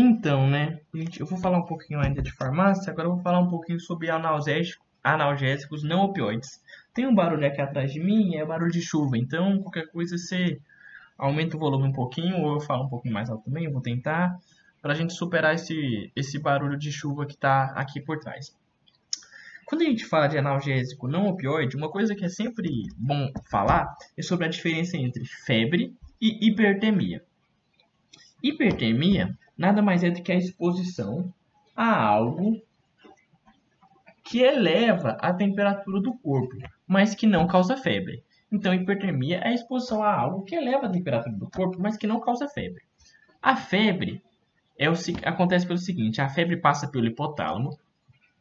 Então, né, eu vou falar um pouquinho ainda de farmácia, agora eu vou falar um pouquinho sobre analgésicos, analgésicos não opioides. Tem um barulho aqui atrás de mim, é barulho de chuva, então qualquer coisa você aumenta o volume um pouquinho, ou eu falo um pouquinho mais alto também, eu vou tentar, para a gente superar esse, esse barulho de chuva que está aqui por trás. Quando a gente fala de analgésico não opioide, uma coisa que é sempre bom falar é sobre a diferença entre febre e hipertermia. Hipertermia nada mais é do que a exposição a algo que eleva a temperatura do corpo, mas que não causa febre. Então, hipertermia é a exposição a algo que eleva a temperatura do corpo, mas que não causa febre. A febre é o, acontece pelo seguinte: a febre passa pelo hipotálamo,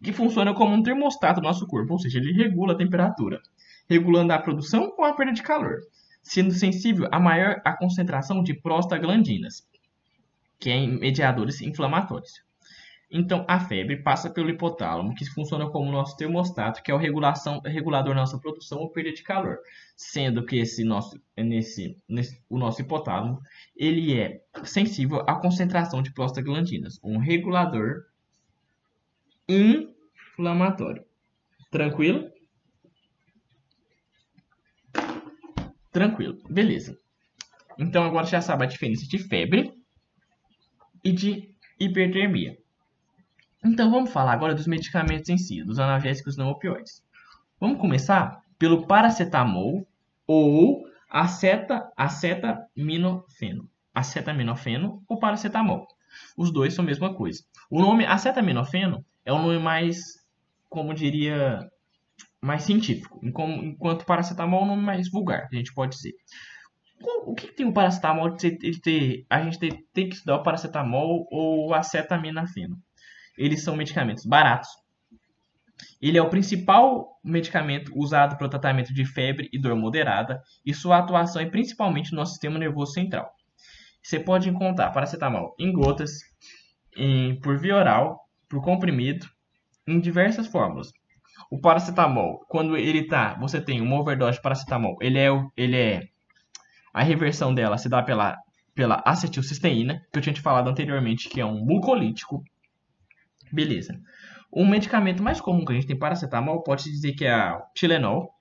que funciona como um termostato do nosso corpo, ou seja, ele regula a temperatura, regulando a produção ou a perda de calor, sendo sensível a maior a concentração de prostaglandinas, que é mediadores inflamatórios. Então, a febre passa pelo hipotálamo, que funciona como nosso termostato, que é o regulação, regulador da nossa produção ou perda de calor. Sendo que esse nosso, nesse, nesse, o nosso hipotálamo ele é sensível à concentração de prostaglandinas, um regulador inflamatório. Tranquilo? Tranquilo, beleza. Então agora já sabe a diferença de febre e de hipertermia. Então vamos falar agora dos medicamentos em si, dos analgésicos não opioides. Vamos começar pelo paracetamol ou aceta, acetaminofeno. Acetaminofeno ou paracetamol. Os dois são a mesma coisa. O nome acetaminofeno é um nome mais, como diria, mais científico, enquanto paracetamol é um nome mais vulgar, a gente pode dizer. O que, tem o paracetamol de ter, a gente tem, tem que estudar o paracetamol ou acetaminofeno? Eles são medicamentos baratos. Ele é o principal medicamento usado para o tratamento de febre e dor moderada, e sua atuação é principalmente no nosso sistema nervoso central. Você pode encontrar paracetamol em gotas, em, por via oral, por comprimido, em diversas fórmulas. O paracetamol, quando ele tá, você tem uma overdose de paracetamol, ele é, ele é a reversão dela se dá pela, pela acetilcisteína, que eu tinha te falado anteriormente, que é um mucolítico. Beleza. O medicamento mais comum que a gente tem paracetamol pode dizer que é o Tilenol,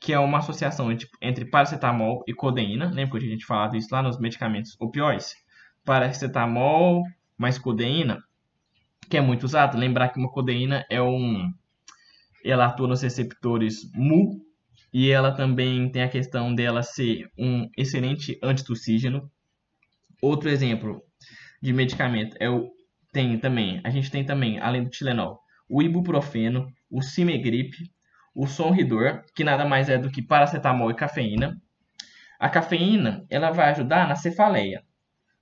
que é uma associação entre, entre paracetamol e codeína. Lembra que a gente falado isso lá nos medicamentos opioides? Paracetamol mais codeína, que é muito usado. Lembrar que uma codeína é um ela atua nos receptores mu e ela também tem a questão dela ser um excelente antitussígeno. Outro exemplo de medicamento é o tem também, a gente tem também, além do Tilenol, o ibuprofeno, o Cimegrip, o Sonridor, que nada mais é do que paracetamol e cafeína. A cafeína, ela vai ajudar na cefaleia,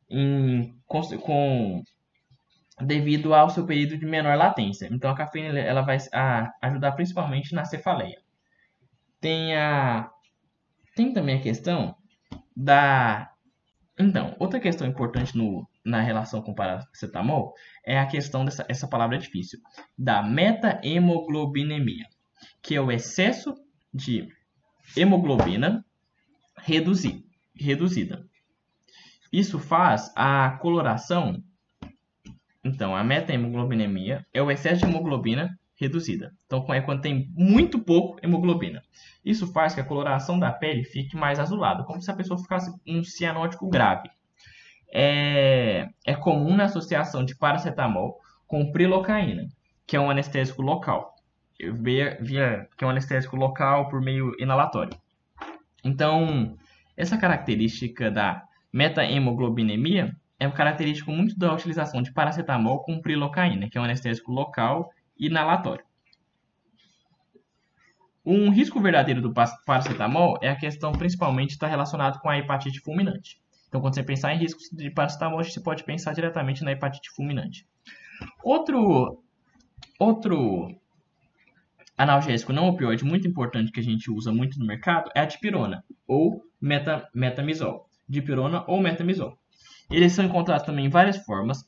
em, com, com, devido ao seu período de menor latência. Então, a cafeína ela vai ajudar principalmente na cefaleia. Tem, a, tem também a questão da... Então, outra questão importante no, na relação com paracetamol é a questão dessa essa palavra é difícil, da meta-hemoglobinemia, que é o excesso de hemoglobina reduzi, reduzida. Isso faz a coloração. Então, a meta-hemoglobinemia é o excesso de hemoglobina reduzida. Então, é quando tem muito pouco hemoglobina. Isso faz que a coloração da pele fique mais azulada, como se a pessoa ficasse um cianótico grave é, é comum na associação de paracetamol com prilocaína, que é um anestésico local. Via, via, que é um anestésico local por meio inalatório. Então, essa característica da metaemoglobinemia é uma característica muito da utilização de paracetamol com prilocaína, que é um anestésico local inalatório. Um risco verdadeiro do paracetamol é a questão principalmente está relacionado com a hepatite fulminante. Então, quando você pensar em riscos de paracetamol, você pode pensar diretamente na hepatite fulminante. Outro, outro analgésico não opioide muito importante que a gente usa muito no mercado é a dipirona ou meta, metamizol. Dipirona ou metamizol. Eles são encontrados também em várias formas.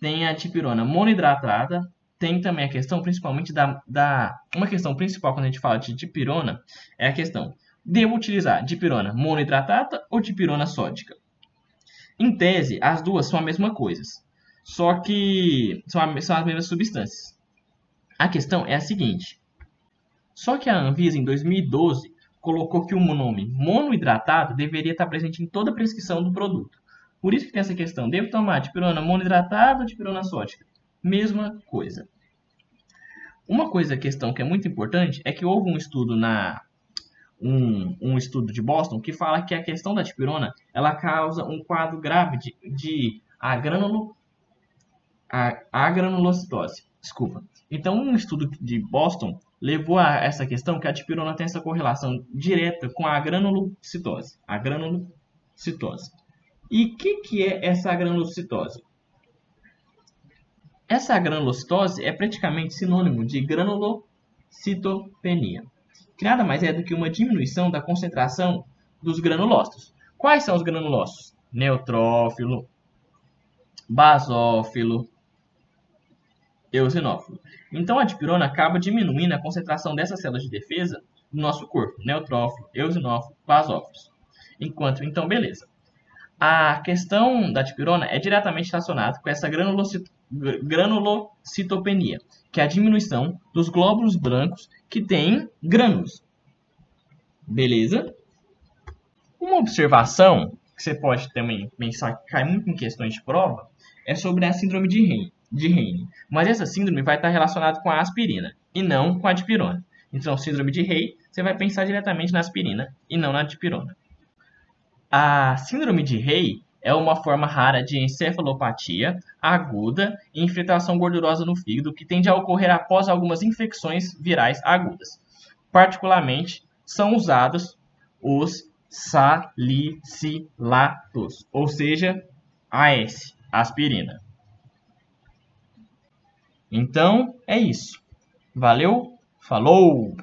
Tem a dipirona monohidratada, tem também a questão principalmente da, da... Uma questão principal quando a gente fala de dipirona é a questão Devo utilizar dipirona monohidratada ou dipirona sódica? Em tese, as duas são a mesma coisa. só que são, são as mesmas substâncias. A questão é a seguinte: só que a Anvisa, em 2012, colocou que o nome monohidratado deveria estar presente em toda a prescrição do produto. Por isso que tem essa questão: devo tomar dipirona monohidratada ou dipirona sódica? Mesma coisa. Uma coisa, questão que é muito importante é que houve um estudo na um, um estudo de Boston que fala que a questão da dipirona ela causa um quadro grave de, de agranulo, a, agranulocitose. Desculpa. Então, um estudo de Boston levou a essa questão que a dipirona tem essa correlação direta com a granulocitose. A granulocitose. E o que, que é essa granulocitose? Essa granulocitose é praticamente sinônimo de granulocitopenia, que nada mais é do que uma diminuição da concentração dos granulócitos. Quais são os granulócitos? Neutrófilo, basófilo, eosinófilo. Então a dipirona acaba diminuindo a concentração dessas células de defesa no nosso corpo, neutrófilo, eosinófilo, basófilos. Enquanto, então, beleza. A questão da dipirona é diretamente relacionada com essa granulocitopenia, que é a diminuição dos glóbulos brancos que têm grânulos. Beleza? Uma observação que você pode também pensar que cai muito em questões de prova é sobre a síndrome de Reine, de Reine. Mas essa síndrome vai estar relacionada com a aspirina e não com a dipirona. Então, síndrome de Rey, você vai pensar diretamente na aspirina e não na dipirona. A síndrome de Rey é uma forma rara de encefalopatia aguda e infiltração gordurosa no fígado que tende a ocorrer após algumas infecções virais agudas. Particularmente, são usados os salicilatos, ou seja, AS, aspirina. Então, é isso. Valeu, falou!